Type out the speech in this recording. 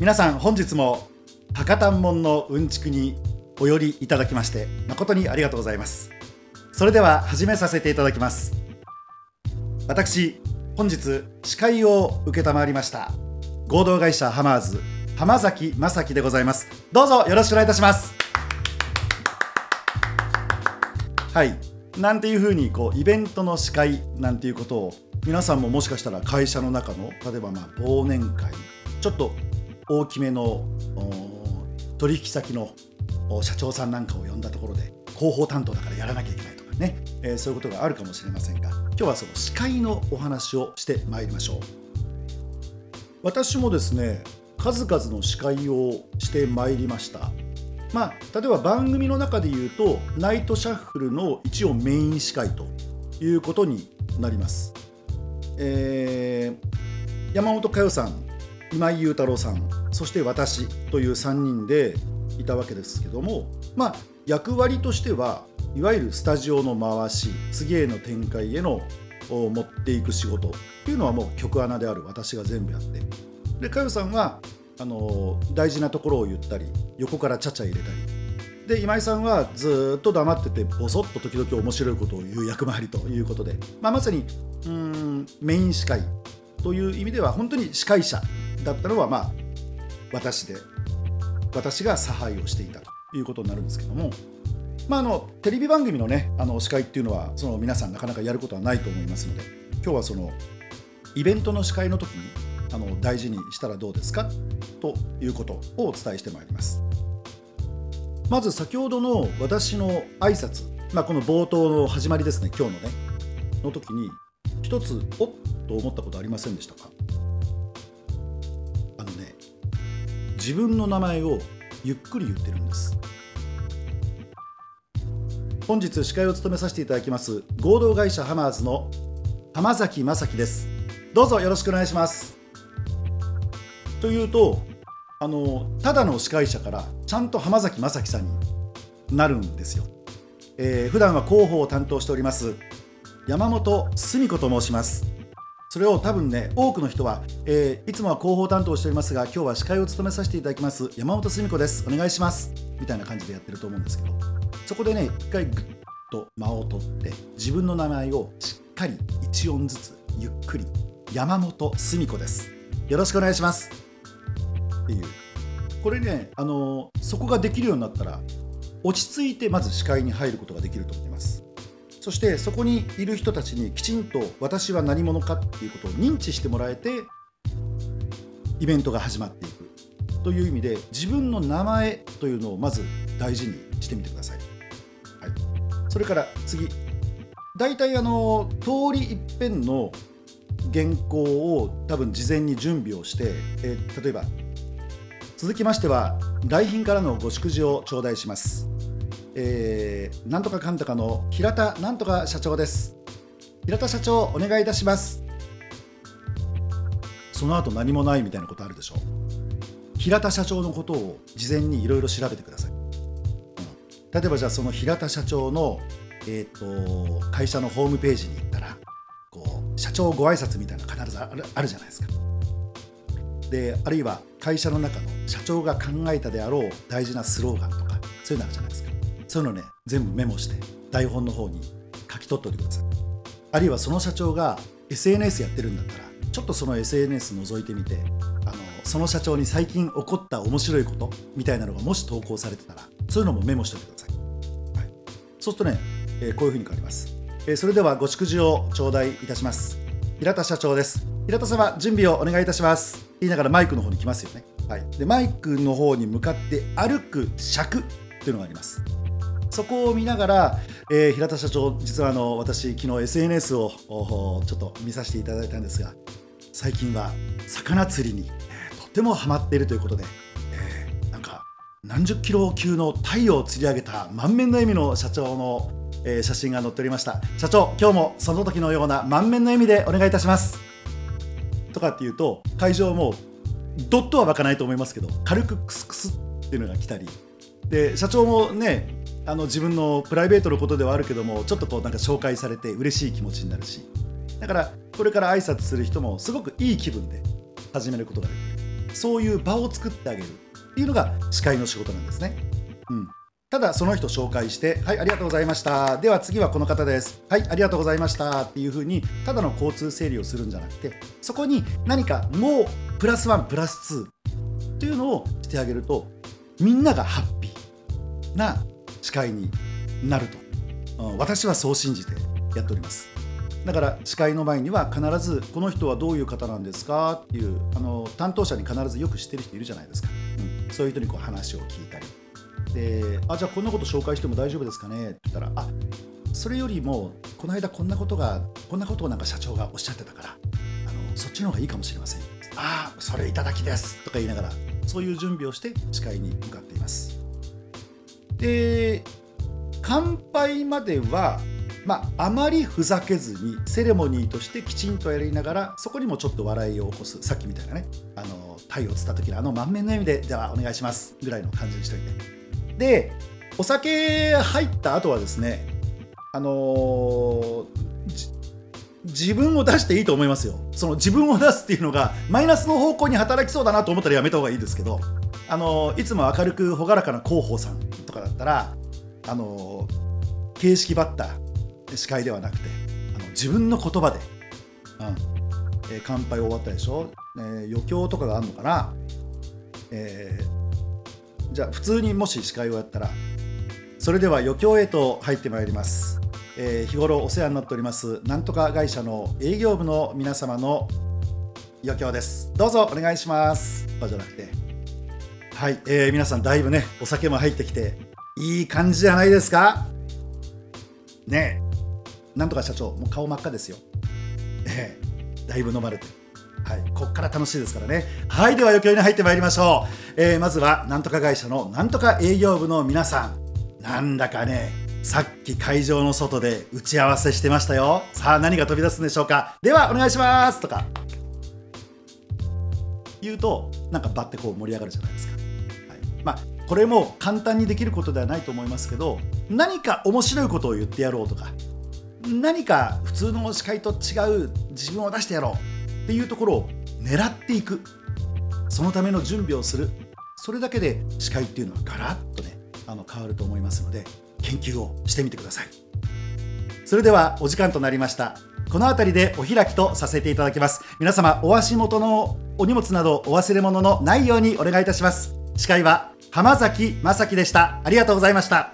皆さん本日も博多門のうんちくにお寄りいただきまして誠にありがとうございます。それでは始めさせていただきます。私本日司会を承りました合同会社ハマーズ浜崎正樹でございます。どうぞよろしくお願いいたします。はい。なんていうふうにこうイベントの司会なんていうことを皆さんももしかしたら会社の中の例えばまあ忘年会ちょっと大きめの取引先の社長さんなんかを呼んだところで広報担当だからやらなきゃいけないとかね、えー、そういうことがあるかもしれませんが今日はその司会のお話をしてまいりましょう。私もですね数々の司会をしてまいりました。まあ例えば番組の中で言うとナイトシャッフルの一応メイン司会ということになります。えー、山本佳代さん今井雄太郎さんそして私という3人でいたわけですけどもまあ役割としてはいわゆるスタジオの回し次への展開へのを持っていく仕事っていうのはもう曲穴である私が全部やって。で佳代さんはあの大事なところを言ったり横からちゃちゃ入れたり。で今井さんはずっと黙っててボソッと時々面白いことを言う役回りということで、まあ、まさにうんメイン司会という意味では本当に司会者だったのはまあ私で私が差配をしていたということになるんですけども、まあ、あのテレビ番組のねあの司会っていうのはその皆さんなかなかやることはないと思いますので今日はそのイベントの司会の時にあの大事にしたらどうですか？ということをお伝えしてまいります。まず先ほどの私の挨拶、まあ、この冒頭の始まりですね今日のねの時に一つおっと思ったことありませんでしたか？自分の名前をゆっくり言ってるんです。本日司会を務めさせていただきます合同会社ハマーズの浜崎正樹です。どうぞよろしくお願いします。というとあのただの司会者からちゃんと浜崎正樹さんになるんですよ、えー、普段は広報を担当しております山本澄子と申します。それを多分ね多くの人は、えー、いつもは広報担当しておりますが今日は司会を務めさせていただきます山本澄子です。お願いします。みたいな感じでやってると思うんですけどそこでね一回グッと間を取って自分の名前をしっかり1音ずつゆっくり山本澄子です。よろしくお願いします。っていう。これねあのそこができるようになったら落ち着いてまず視界に入ることができると思います。そしてそこにいる人たちにきちんと私は何者かっていうことを認知してもらえてイベントが始まっていく。という意味で自分の名前というのをまず大事にしてみてください。はい、それから次。大体あの通り一遍の原稿を多分事前に準備をして、えー、例えば続きましては来賓からのご祝辞を頂戴します。えー、なんとかかんとかの平田なんとか社長です。平田社長お願いいたします。その後何もないみたいなことあるでしょ平田社長のことを事前にいろいろ調べてください、うん、例えばじゃあその平田社長の、えーと、会社のホームページに行ったらこう社長ご挨拶みたいな必ずあるあるじゃないですか。であるいは会社の中の社長が考えたであろう大事なスローガンとかそういうのあるじゃないですか。そういうのね全部メモして台本の方に書き取っておいてください。あるいはその社長が SNS やってるんだったらちょっとその SNS 覗いてみてあのその社長に最近起こった面白いことみたいなのがもし投稿されてたらそういうのもメモしておいてください、はい、そうするとね、えー、こういうふうに変わります、えー、それではご祝辞を頂戴いたします。平田社長です。平田様準備をお願いいたします。言いながらマイクの方に来ますよね、はい、でマイクの方に向かって歩く尺っていうのがあります。そこを見ながら、えー、平田社長実はあの私昨日 SNS をちょっと見させていただいたんですが最近は魚釣りに、えー、とてもハマっているということで、えー、なんか何十キロ級の鯛を釣り上げた満面の笑みの社長の、えー、写真が載っておりました。社長今日もその時のような満面の笑みでお願いいたします。とかっていうと会場もドットは湧かないと思いますけど軽くクスクスっていうのが来たり。で社長もねあの自分のプライベートのことではあるけどもちょっとこうなんか紹介されて嬉しい気持ちになるし。だからこれから挨拶する人もすごくいい気分で始めることができる。そういう場を作ってあげるっていうのが司会の仕事なんですね。うん。ただその人紹介して「はいありがとうございました」では次はこの方です「はいありがとうございました」っていうふうにただの交通整理をするんじゃなくてそこに何かもうプラスワンプラス2というのをしてあげるとみんながハッピーな司会になると、私はそう信じてやっております。だから司会の前には必ずこの人はどういう方なんですか？っていうあの担当者に必ずよく知ってる人いるじゃないですか、うん、そういう人にこう話を聞いたり。であじゃあこんなこと紹介しても大丈夫ですかね？って言ったらあそれよりもこの間こんなことがこんなことをなんか社長がおっしゃってたからあのそっちの方がいいかもしれません。ああそれいただきです。とか言いながらそういう準備をして司会に向かっています。で乾杯まではまあ、まりふざけずにセレモニーとしてきちんとやりながらそこにもちょっと笑いを起こすさっきみたいなねあのタイを釣った時のあの満面の笑みでじゃあお願いしますぐらいの感じにしといて。でお酒入った後はですねあのー、自分を出していいと思いますよ。その自分を出すっていうのがマイナスの方向に働きそうだなと思ったらやめた方がいいですけどあのー、いつも明るく朗らかな広報さんとかだったらあの、形式ばった司会ではなくてあの自分の言葉で、うんえー、乾杯終わったでしょ、えー、余興とかがあるのかな、えーじゃあ普通にもし司会をやったらそれでは余興へと入ってまいります、えー、日頃お世話になっておりますなんとか会社の営業部の皆様の余興です。どうぞお願いします。とじゃなくてはい、えー、皆さんだいぶねお酒も入ってきていい感じじゃないですか？ねえなんとか社長もう顔真っ赤ですよええだいぶ飲まれてはい、ここから楽しいですからね。はい、では余興に入ってまいりましょう。えー、まずは、なんとか会社のなんとか営業部の皆さん。なんだかね、さっき会場の外で打ち合わせしてましたよ。さあ、何が飛び出すんでしょうか？では、お願いしますとか。言うと、なんかバッてこう盛り上がるじゃないですか。これも簡単にできることではないと思いますけど、何か面白いことを言ってやろうとか、何か普通の司会と違う自分を出してやろうっていうところを狙っていく。そのための準備をする。それだけで視界っていうのはガラッとねあの変わると思いますので研究をしてみてください。それではお時間となりました。この辺りでお開きとさせていただきます。皆様お足元のお荷物などお忘れ物のないようにお願いいたします。司会は浜崎正樹でした。ありがとうございました。